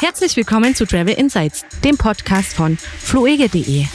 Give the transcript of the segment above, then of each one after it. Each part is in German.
Herzlich willkommen zu Travel Insights, dem Podcast von fluege.de.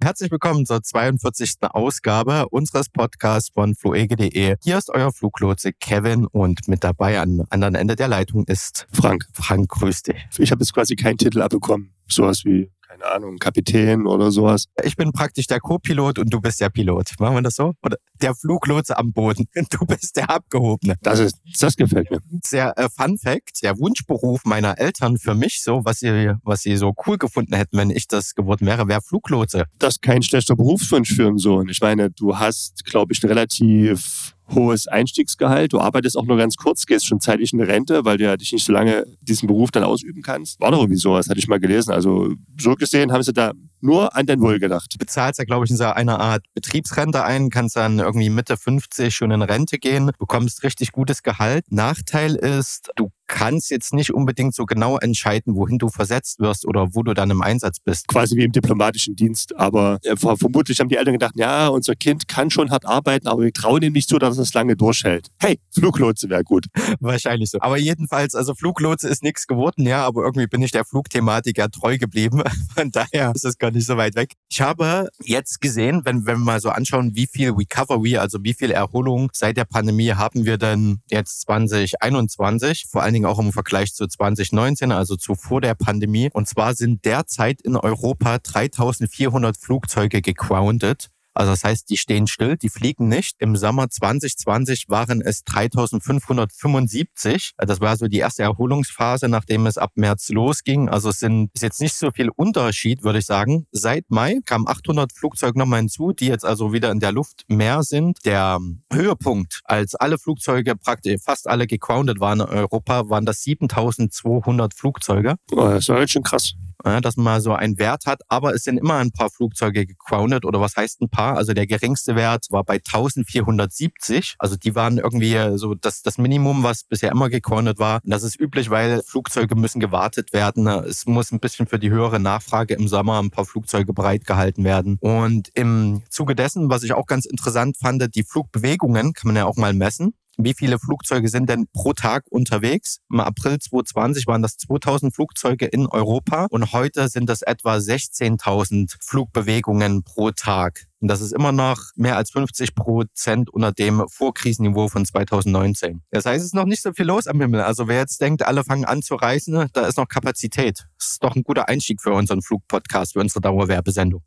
Herzlich willkommen zur 42. Ausgabe unseres Podcasts von fluege.de. Hier ist euer Fluglotse Kevin und mit dabei am anderen Ende der Leitung ist Frank. Frank, grüß dich. Ich habe jetzt quasi keinen Titel abbekommen. Sowas wie keine Ahnung, Kapitän oder sowas. Ich bin praktisch der Co-Pilot und du bist der Pilot. Machen wir das so? Oder der Fluglotse am Boden. Du bist der Abgehobene. Das ist, das gefällt mir. Sehr äh, Fun Fact, der Wunschberuf meiner Eltern für mich so, was sie, was sie so cool gefunden hätten, wenn ich das geworden wäre, wäre Fluglotse. Das ist kein schlechter Berufswunsch für einen Sohn. Ich meine, du hast, glaube ich, relativ hohes Einstiegsgehalt. Du arbeitest auch nur ganz kurz, gehst schon zeitlich in Rente, weil du ja dich nicht so lange diesen Beruf dann ausüben kannst. War doch irgendwie sowas, hatte ich mal gelesen. Also so gesehen haben sie da nur an den Wohl gedacht. Du bezahlst ja, glaube ich, in so einer Art Betriebsrente ein, kannst dann irgendwie Mitte 50 schon in Rente gehen, bekommst richtig gutes Gehalt. Nachteil ist, du kannst jetzt nicht unbedingt so genau entscheiden, wohin du versetzt wirst oder wo du dann im Einsatz bist. Quasi wie im diplomatischen Dienst. Aber äh, vermutlich haben die Eltern gedacht, ja, unser Kind kann schon hart arbeiten, aber wir trauen ihm nicht so, dass er es lange durchhält. Hey, Fluglotse wäre gut. Wahrscheinlich so. Aber jedenfalls, also Fluglotse ist nichts geworden, ja, aber irgendwie bin ich der Flugthematik ja treu geblieben. Von daher ist es gar nicht so weit weg. Ich habe jetzt gesehen, wenn, wenn wir mal so anschauen, wie viel Recovery, also wie viel Erholung seit der Pandemie haben wir denn jetzt 2021, vor allen Dingen auch im Vergleich zu 2019, also zu vor der Pandemie. Und zwar sind derzeit in Europa 3400 Flugzeuge gegroundet. Also das heißt, die stehen still, die fliegen nicht. Im Sommer 2020 waren es 3575. Das war so die erste Erholungsphase, nachdem es ab März losging. Also es sind, ist jetzt nicht so viel Unterschied, würde ich sagen. Seit Mai kamen 800 Flugzeuge nochmal hinzu, die jetzt also wieder in der Luft mehr sind. Der Höhepunkt, als alle Flugzeuge praktisch fast alle gegroundet waren in Europa, waren das 7200 Flugzeuge. Oh, das war halt schon krass ja, dass man mal so einen Wert hat. Aber es sind immer ein paar Flugzeuge gegroundet oder was heißt ein paar? Also der geringste Wert war bei 1470. Also die waren irgendwie so das, das Minimum, was bisher immer gegroundet war. Und das ist üblich, weil Flugzeuge müssen gewartet werden. Es muss ein bisschen für die höhere Nachfrage im Sommer ein paar Flugzeuge bereitgehalten werden. Und im Zuge dessen, was ich auch ganz interessant fand, die Flugbewegungen kann man ja auch mal messen wie viele Flugzeuge sind denn pro Tag unterwegs? Im April 2020 waren das 2000 Flugzeuge in Europa und heute sind das etwa 16.000 Flugbewegungen pro Tag. Und das ist immer noch mehr als 50 Prozent unter dem Vorkrisenniveau von 2019. Das heißt, es ist noch nicht so viel los am Himmel. Also wer jetzt denkt, alle fangen an zu reisen, da ist noch Kapazität. Das ist doch ein guter Einstieg für unseren Flugpodcast, für unsere Dauerwerbesendung.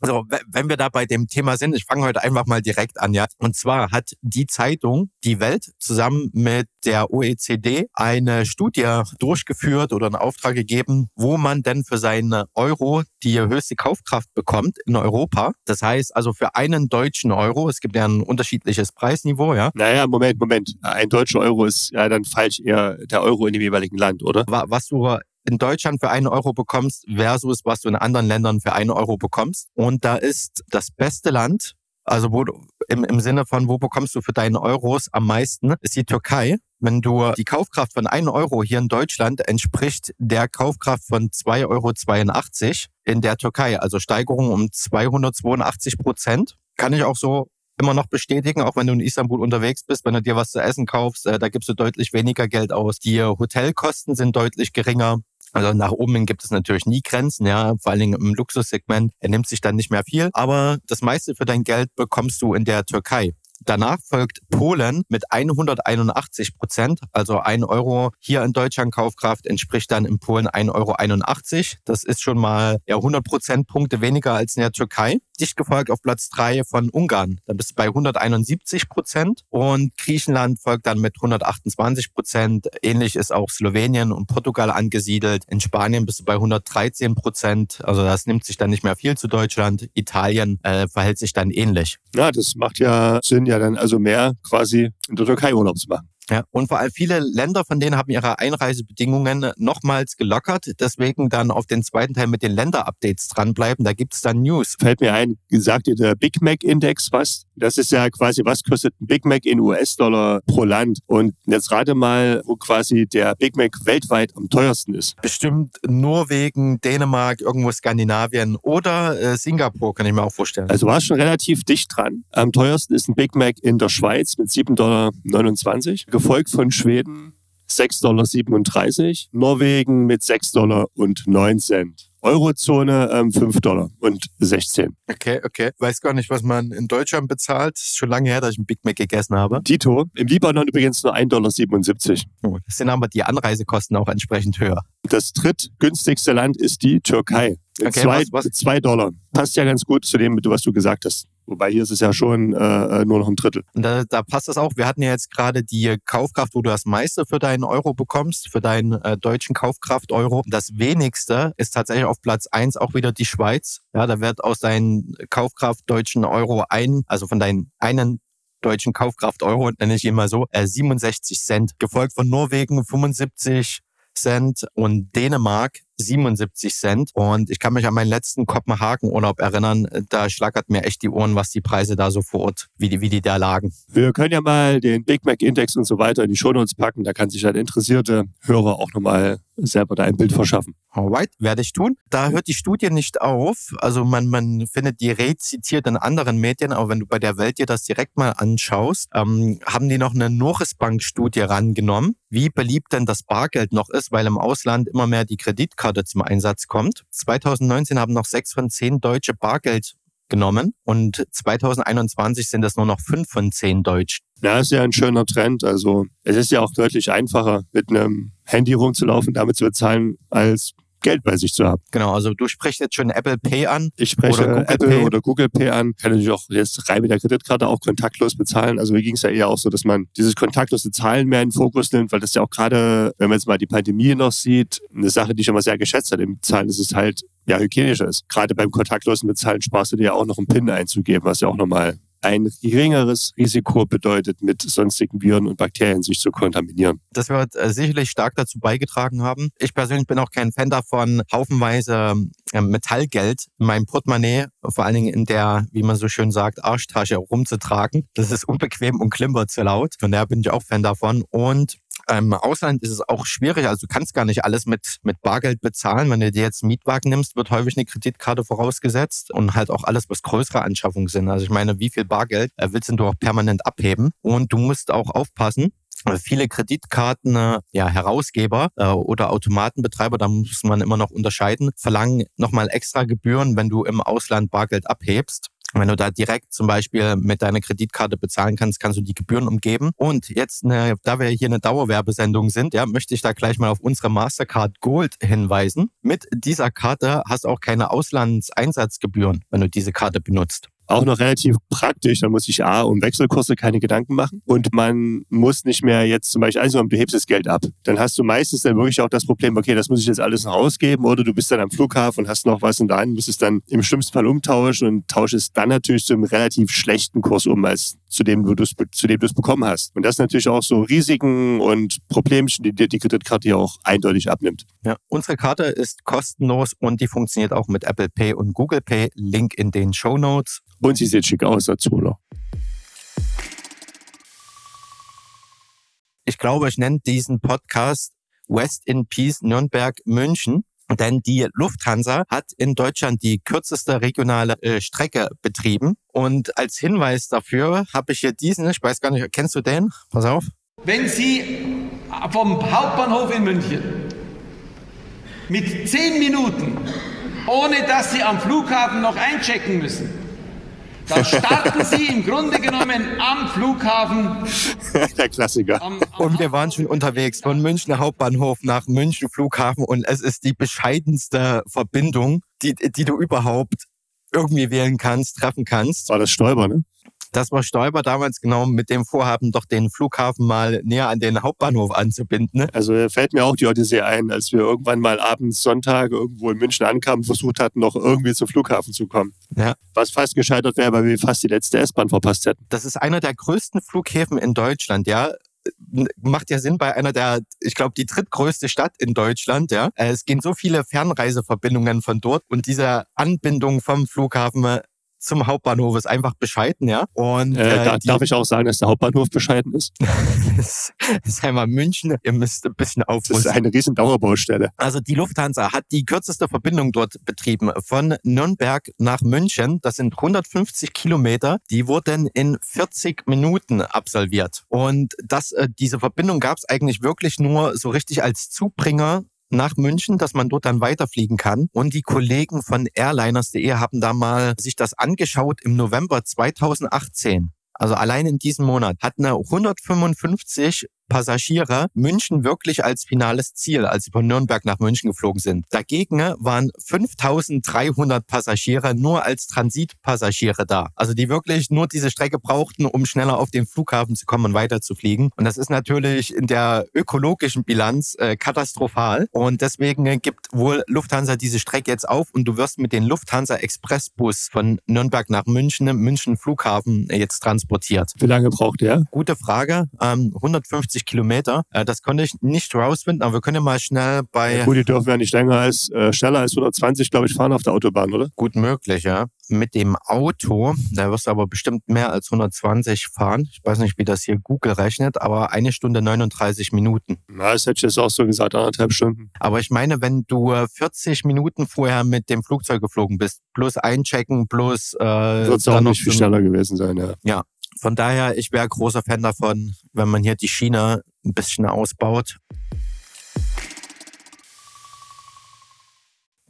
Also, wenn wir da bei dem Thema sind, ich fange heute einfach mal direkt an, ja. Und zwar hat die Zeitung Die Welt zusammen mit der OECD eine Studie durchgeführt oder einen Auftrag gegeben, wo man denn für seine Euro die höchste Kaufkraft bekommt in Europa. Das heißt also für einen deutschen Euro, es gibt ja ein unterschiedliches Preisniveau, ja. Naja, Moment, Moment. Ein deutscher Euro ist ja dann falsch eher der Euro in dem jeweiligen Land, oder? Was du in Deutschland für einen Euro bekommst versus was du in anderen Ländern für einen Euro bekommst. Und da ist das beste Land, also wo du, im, im Sinne von, wo bekommst du für deine Euros am meisten, ist die Türkei. Wenn du die Kaufkraft von einem Euro hier in Deutschland entspricht der Kaufkraft von 2,82 Euro in der Türkei, also Steigerung um 282 Prozent. Kann ich auch so immer noch bestätigen, auch wenn du in Istanbul unterwegs bist, wenn du dir was zu essen kaufst, äh, da gibst du deutlich weniger Geld aus. Die Hotelkosten sind deutlich geringer. Also nach oben hin gibt es natürlich nie Grenzen, ja, vor allen Dingen im Luxussegment. Er nimmt sich dann nicht mehr viel, aber das meiste für dein Geld bekommst du in der Türkei. Danach folgt Polen mit 181 Prozent, also ein Euro hier in Deutschland Kaufkraft entspricht dann in Polen 1,81 Euro. Das ist schon mal ja, 100 Prozentpunkte weniger als in der Türkei. Dicht gefolgt auf Platz drei von Ungarn. Da bist du bei 171 Prozent und Griechenland folgt dann mit 128 Prozent. Ähnlich ist auch Slowenien und Portugal angesiedelt. In Spanien bist du bei 113 Prozent. Also das nimmt sich dann nicht mehr viel zu Deutschland. Italien äh, verhält sich dann ähnlich. Ja, das macht ja Sinn, ja dann also mehr quasi in der Türkei Urlaub zu machen. Ja, und vor allem viele Länder von denen haben ihre Einreisebedingungen nochmals gelockert. Deswegen dann auf den zweiten Teil mit den Länder-Updates dranbleiben. Da gibt's dann News. Fällt mir ein, sagt dir der Big Mac Index was? Das ist ja quasi, was kostet ein Big Mac in US-Dollar pro Land? Und jetzt rate mal, wo quasi der Big Mac weltweit am teuersten ist. Bestimmt Norwegen, Dänemark, irgendwo Skandinavien oder äh, Singapur, kann ich mir auch vorstellen. Also war schon relativ dicht dran. Am teuersten ist ein Big Mac in der Schweiz mit 7,29 Dollar gefolgt von Schweden 6,37 Dollar, Norwegen mit 6 Dollar und 9 Cent. Eurozone ähm, 5 Dollar und 16. Okay, okay. Weiß gar nicht, was man in Deutschland bezahlt. Ist schon lange her, dass ich einen Big Mac gegessen habe. Dito. Im Libanon übrigens nur 1,77 Dollar. Oh, das sind aber die Anreisekosten auch entsprechend höher. Das drittgünstigste Land ist die Türkei. Okay, zwei, was, was? zwei Dollar. Passt ja ganz gut zu dem, was du gesagt hast. Wobei hier ist es ja schon äh, nur noch ein Drittel. Da, da passt das auch. Wir hatten ja jetzt gerade die Kaufkraft, wo du das meiste für deinen Euro bekommst, für deinen äh, deutschen Kaufkraft-Euro. Das wenigste ist tatsächlich auf Platz eins auch wieder die Schweiz. Ja, da wird aus deinen Kaufkraft deutschen Euro ein, also von deinen einen deutschen Kaufkraft Euro, nenne ich ihn mal so, äh, 67 Cent. Gefolgt von Norwegen 75 Cent und Dänemark 77 Cent. Und ich kann mich an meinen letzten Kopenhagen-Urlaub erinnern. Da schlackert mir echt die Ohren, was die Preise da so vor Ort, wie die, wie die da lagen. Wir können ja mal den Big Mac Index und so weiter in die Shownotes packen. Da kann sich ein interessierte Hörer auch nochmal selber da ein Bild verschaffen. Alright, werde ich tun. Da hört die Studie nicht auf. Also man, man findet die rezitiert in anderen Medien, aber wenn du bei der Welt dir das direkt mal anschaust, ähm, haben die noch eine Norris Bank Studie rangenommen, wie beliebt denn das Bargeld noch ist, weil im Ausland immer mehr die Kreditkarte zum Einsatz kommt. 2019 haben noch sechs von zehn Deutsche Bargeld genommen und 2021 sind das nur noch fünf von zehn Deutschen. Ja, ist ja ein schöner Trend. Also es ist ja auch deutlich einfacher, mit einem Handy rumzulaufen, damit zu bezahlen, als Geld bei sich zu haben. Genau, also du sprichst jetzt schon Apple Pay an. Ich spreche oder Apple Pay. oder Google Pay an. Kann natürlich auch jetzt rein mit der Kreditkarte auch kontaktlos bezahlen. Also mir ging es ja eher auch so, dass man dieses kontaktlose Zahlen mehr in den Fokus nimmt, weil das ja auch gerade, wenn man jetzt mal die Pandemie noch sieht, eine Sache, die ich immer sehr geschätzt habe im Zahlen, ist es halt ja hygienischer ist. Gerade beim kontaktlosen Bezahlen sparst du dir ja auch noch einen PIN einzugeben, was ja auch nochmal ein geringeres Risiko bedeutet, mit sonstigen Viren und Bakterien sich zu kontaminieren. Das wird äh, sicherlich stark dazu beigetragen haben. Ich persönlich bin auch kein Fan davon, haufenweise äh, Metallgeld in meinem Portemonnaie, vor allen Dingen in der, wie man so schön sagt, Arschtasche rumzutragen. Das ist unbequem und klimpert zu laut. Von daher bin ich auch Fan davon. Und im Ausland ist es auch schwierig. Also du kannst gar nicht alles mit, mit Bargeld bezahlen. Wenn du dir jetzt einen Mietwagen nimmst, wird häufig eine Kreditkarte vorausgesetzt und halt auch alles, was größere Anschaffungen sind. Also ich meine, wie viel Bargeld äh, willst du auch permanent abheben? Und du musst auch aufpassen, viele Kreditkarten, äh, ja, Herausgeber äh, oder Automatenbetreiber, da muss man immer noch unterscheiden, verlangen nochmal extra Gebühren, wenn du im Ausland Bargeld abhebst. Wenn du da direkt zum Beispiel mit deiner Kreditkarte bezahlen kannst, kannst du die Gebühren umgeben. Und jetzt, ne, da wir hier eine Dauerwerbesendung sind, ja, möchte ich da gleich mal auf unsere Mastercard Gold hinweisen. Mit dieser Karte hast du auch keine Auslandseinsatzgebühren, wenn du diese Karte benutzt auch noch relativ praktisch. Da muss ich A, um Wechselkurse keine Gedanken machen. Und man muss nicht mehr jetzt zum Beispiel, also du hebst das Geld ab. Dann hast du meistens dann wirklich auch das Problem, okay, das muss ich jetzt alles noch ausgeben. Oder du bist dann am Flughafen und hast noch was und dann musst es dann im schlimmsten Fall umtauschen und tauschst es dann natürlich zu einem relativ schlechten Kurs um, als zu dem du es zu dem du es bekommen hast. Und das natürlich auch so Risiken und Problemchen, die dir die Kreditkarte ja auch eindeutig abnimmt. Ja, unsere Karte ist kostenlos und die funktioniert auch mit Apple Pay und Google Pay. Link in den Show Notes. Und sie sieht schick aus, Azola. Ich glaube, ich nenne diesen Podcast West in Peace Nürnberg München. Denn die Lufthansa hat in Deutschland die kürzeste regionale äh, Strecke betrieben. Und als Hinweis dafür habe ich hier diesen, ich weiß gar nicht, kennst du den? Pass auf. Wenn Sie vom Hauptbahnhof in München mit zehn Minuten, ohne dass Sie am Flughafen noch einchecken müssen, dann starten Sie im Grunde genommen am Flughafen. Der Klassiker. Am, am und wir waren schon unterwegs von München Hauptbahnhof nach München Flughafen und es ist die bescheidenste Verbindung, die, die du überhaupt irgendwie wählen kannst, treffen kannst. War das Stolper, ne? Das war Stoiber damals genau mit dem Vorhaben, doch den Flughafen mal näher an den Hauptbahnhof anzubinden. Ne? Also fällt mir auch die Odyssee ein, als wir irgendwann mal abends Sonntag irgendwo in München ankamen, versucht hatten, noch irgendwie zum Flughafen zu kommen. Ja. Was fast gescheitert wäre, weil wir fast die letzte S-Bahn verpasst hätten. Das ist einer der größten Flughäfen in Deutschland, ja macht ja Sinn bei einer der, ich glaube, die drittgrößte Stadt in Deutschland. Ja, äh, es gehen so viele Fernreiseverbindungen von dort und diese Anbindung vom Flughafen zum Hauptbahnhof ist einfach bescheiden, ja. Und äh, da, die, darf ich auch sagen, dass der Hauptbahnhof bescheiden ist. das ist einmal München, ihr müsst ein bisschen aufrüsten. Das ist eine riesen Dauerbaustelle. Also die Lufthansa hat die kürzeste Verbindung dort betrieben von Nürnberg nach München. Das sind 150 Kilometer. Die wurden in 40 Minuten absolviert. Und das, äh, diese Verbindung gab es eigentlich wirklich nur so richtig als Zubringer nach München, dass man dort dann weiterfliegen kann. Und die Kollegen von Airliners.de haben da mal sich das angeschaut im November 2018. Also allein in diesem Monat hatten 155 Passagiere München wirklich als finales Ziel, als sie von Nürnberg nach München geflogen sind. Dagegen waren 5300 Passagiere nur als Transitpassagiere da. Also die wirklich nur diese Strecke brauchten, um schneller auf den Flughafen zu kommen und weiterzufliegen. Und das ist natürlich in der ökologischen Bilanz äh, katastrophal. Und deswegen gibt wohl Lufthansa diese Strecke jetzt auf und du wirst mit dem Lufthansa Expressbus von Nürnberg nach München, München Flughafen jetzt transportiert. Wie lange braucht der? Gute Frage. Ähm, 150 150 Kilometer. Äh, das konnte ich nicht rausfinden, aber wir können ja mal schnell bei. Ja, gut, die dürfen ja nicht länger als, äh, schneller als 120, glaube ich, fahren auf der Autobahn, oder? Gut möglich, ja. Mit dem Auto, da wirst du aber bestimmt mehr als 120 fahren. Ich weiß nicht, wie das hier Google rechnet, aber eine Stunde 39 Minuten. Na, das hätte ich jetzt auch so gesagt, anderthalb Stunden. Aber ich meine, wenn du 40 Minuten vorher mit dem Flugzeug geflogen bist, plus einchecken, plus. Äh, Wird es auch nicht viel schneller gewesen sein, ja. Ja, von daher, ich wäre großer Fan davon, wenn man hier die Schiene ein bisschen ausbaut.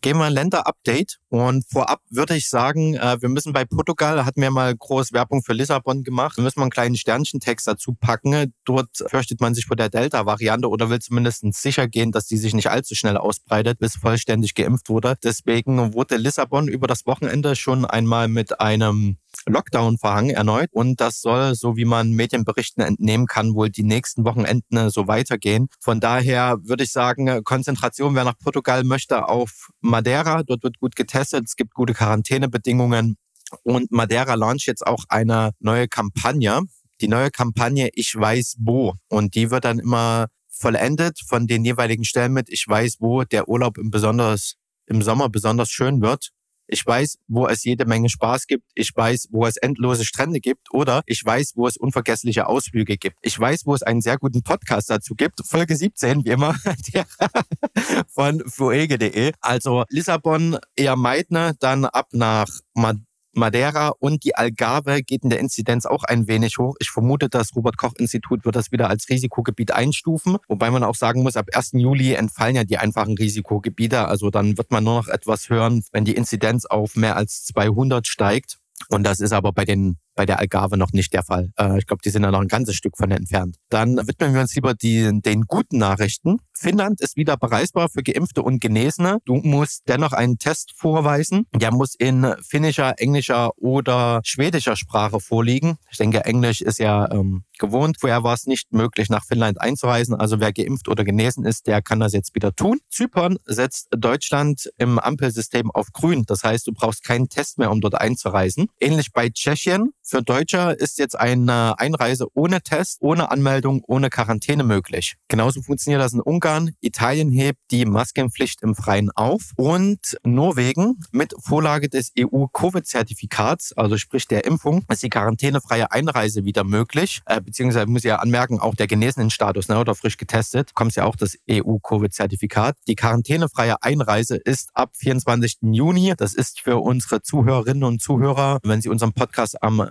Gehen wir ein Länder-Update und vorab würde ich sagen, äh, wir müssen bei Portugal, hatten wir mal groß Werbung für Lissabon gemacht, wir müssen mal einen kleinen Sternchentext dazu packen. Dort fürchtet man sich vor der Delta-Variante oder will zumindest sicher gehen, dass die sich nicht allzu schnell ausbreitet, bis vollständig geimpft wurde. Deswegen wurde Lissabon über das Wochenende schon einmal mit einem Lockdown verhangen erneut. Und das soll, so wie man Medienberichten entnehmen kann, wohl die nächsten Wochenenden so weitergehen. Von daher würde ich sagen, Konzentration, wer nach Portugal möchte, auf Madeira. Dort wird gut getestet. Es gibt gute Quarantänebedingungen. Und Madeira launcht jetzt auch eine neue Kampagne. Die neue Kampagne Ich weiß wo. Und die wird dann immer vollendet von den jeweiligen Stellen mit Ich weiß wo der Urlaub im besonders im Sommer besonders schön wird. Ich weiß, wo es jede Menge Spaß gibt. Ich weiß, wo es endlose Strände gibt. Oder ich weiß, wo es unvergessliche Ausflüge gibt. Ich weiß, wo es einen sehr guten Podcast dazu gibt. Folge 17, wie immer, von fuege.de. Also Lissabon eher Meidner, dann ab nach Madrid Madeira und die Algarve geht in der Inzidenz auch ein wenig hoch. Ich vermute, das Robert-Koch-Institut wird das wieder als Risikogebiet einstufen. Wobei man auch sagen muss, ab 1. Juli entfallen ja die einfachen Risikogebiete. Also dann wird man nur noch etwas hören, wenn die Inzidenz auf mehr als 200 steigt. Und das ist aber bei den bei der Algarve noch nicht der Fall. Äh, ich glaube, die sind da noch ein ganzes Stück von entfernt. Dann widmen wir uns lieber die, den guten Nachrichten. Finnland ist wieder bereisbar für Geimpfte und Genesene. Du musst dennoch einen Test vorweisen. Der muss in finnischer, englischer oder schwedischer Sprache vorliegen. Ich denke, Englisch ist ja ähm, gewohnt. Vorher war es nicht möglich, nach Finnland einzureisen. Also wer geimpft oder genesen ist, der kann das jetzt wieder tun. Zypern setzt Deutschland im Ampelsystem auf grün. Das heißt, du brauchst keinen Test mehr, um dort einzureisen. Ähnlich bei Tschechien. Für Deutscher ist jetzt eine Einreise ohne Test, ohne Anmeldung, ohne Quarantäne möglich. Genauso funktioniert das in Ungarn. Italien hebt die Maskenpflicht im Freien auf und Norwegen mit Vorlage des EU-Covid-Zertifikats, also sprich der Impfung, ist die quarantänefreie Einreise wieder möglich. Äh, beziehungsweise muss ich ja anmerken, auch der genesenen Status ne, oder frisch getestet, kommt ja auch das EU-Covid-Zertifikat. Die quarantänefreie Einreise ist ab 24. Juni. Das ist für unsere Zuhörerinnen und Zuhörer, wenn sie unseren Podcast am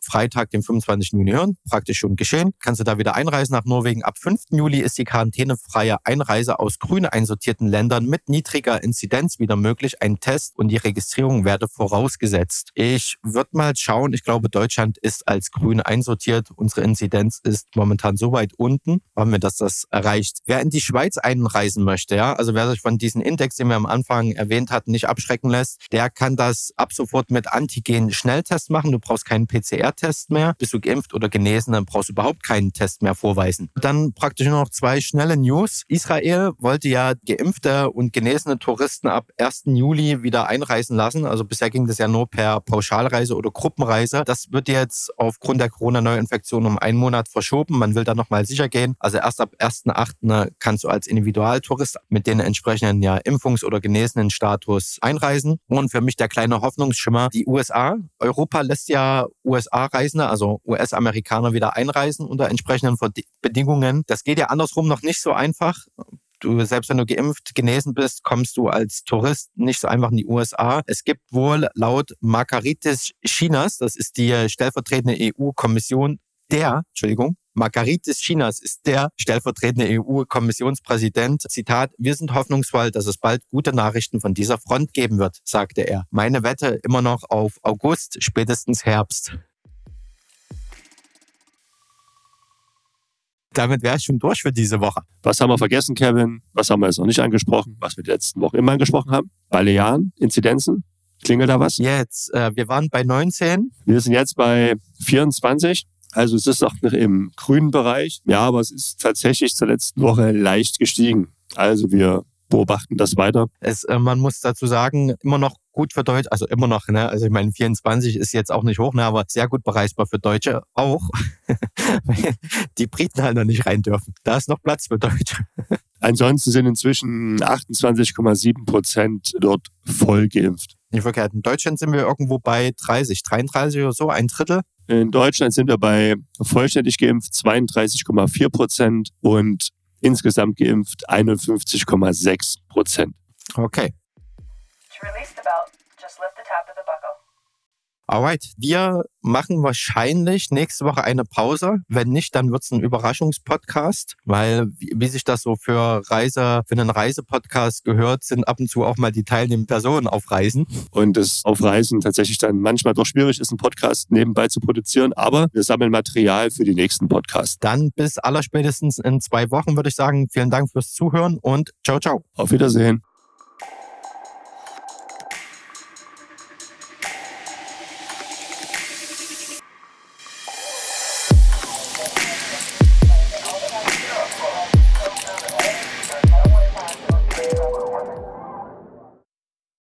Freitag, dem 25. Juni hören. Praktisch schon geschehen. Kannst du da wieder einreisen nach Norwegen. Ab 5. Juli ist die quarantänefreie Einreise aus grün einsortierten Ländern mit niedriger Inzidenz wieder möglich. Ein Test und die Registrierung werde vorausgesetzt. Ich würde mal schauen. Ich glaube, Deutschland ist als grün einsortiert. Unsere Inzidenz ist momentan so weit unten, haben wir, dass das erreicht. Wer in die Schweiz einreisen möchte, ja, also wer sich von diesem Index, den wir am Anfang erwähnt hatten, nicht abschrecken lässt, der kann das ab sofort mit Antigen-Schnelltest machen. Du brauchst keinen PCR PCR-Test mehr. Bist du geimpft oder genesen, dann brauchst du überhaupt keinen Test mehr vorweisen. Dann praktisch nur noch zwei schnelle News. Israel wollte ja geimpfte und genesene Touristen ab 1. Juli wieder einreisen lassen. Also bisher ging das ja nur per Pauschalreise oder Gruppenreise. Das wird jetzt aufgrund der Corona-Neuinfektion um einen Monat verschoben. Man will da nochmal sicher gehen. Also erst ab 1.8. kannst du als Individualtourist mit den entsprechenden ja, Impfungs- oder genesenen Status einreisen. Und für mich der kleine Hoffnungsschimmer, die USA. Europa lässt ja USA-Reisende, also US-Amerikaner wieder einreisen unter entsprechenden Bedingungen. Das geht ja andersrum noch nicht so einfach. Du, selbst wenn du geimpft, genesen bist, kommst du als Tourist nicht so einfach in die USA. Es gibt wohl laut Margaritis Chinas, das ist die stellvertretende EU-Kommission, der, Entschuldigung, Margaritis Chinas ist der stellvertretende EU-Kommissionspräsident. Zitat, wir sind hoffnungsvoll, dass es bald gute Nachrichten von dieser Front geben wird, sagte er. Meine Wette immer noch auf August, spätestens Herbst. Damit wäre ich schon durch für diese Woche. Was haben wir vergessen, Kevin? Was haben wir jetzt noch nicht angesprochen? Was wir die letzten Wochen immer angesprochen haben? Balearen, Inzidenzen? Klingelt da was? Jetzt, äh, wir waren bei 19. Wir sind jetzt bei 24. Also es ist noch im grünen Bereich. Ja, aber es ist tatsächlich zur letzten Woche leicht gestiegen. Also wir beobachten das weiter. Es, äh, man muss dazu sagen, immer noch gut für Deutsche, also immer noch, ne? Also ich meine, 24 ist jetzt auch nicht hoch, ne? aber sehr gut bereisbar für Deutsche auch. die Briten halt noch nicht rein dürfen. Da ist noch Platz für Deutsche. Ansonsten sind inzwischen 28,7 Prozent dort voll geimpft. Nicht verkehrt. In Deutschland sind wir irgendwo bei 30, 33 oder so, ein Drittel. In Deutschland sind wir bei vollständig geimpft 32,4 Prozent und insgesamt geimpft 51,6 Prozent. Okay. Alright, wir machen wahrscheinlich nächste Woche eine Pause. Wenn nicht, dann wird's ein Überraschungspodcast, weil wie, wie, sich das so für Reise, für einen Reisepodcast gehört, sind ab und zu auch mal die teilnehmenden Personen auf Reisen. Und das auf Reisen tatsächlich dann manchmal doch schwierig ist, einen Podcast nebenbei zu produzieren, aber wir sammeln Material für die nächsten Podcasts. Dann bis allerspätestens in zwei Wochen würde ich sagen, vielen Dank fürs Zuhören und ciao, ciao. Auf Wiedersehen.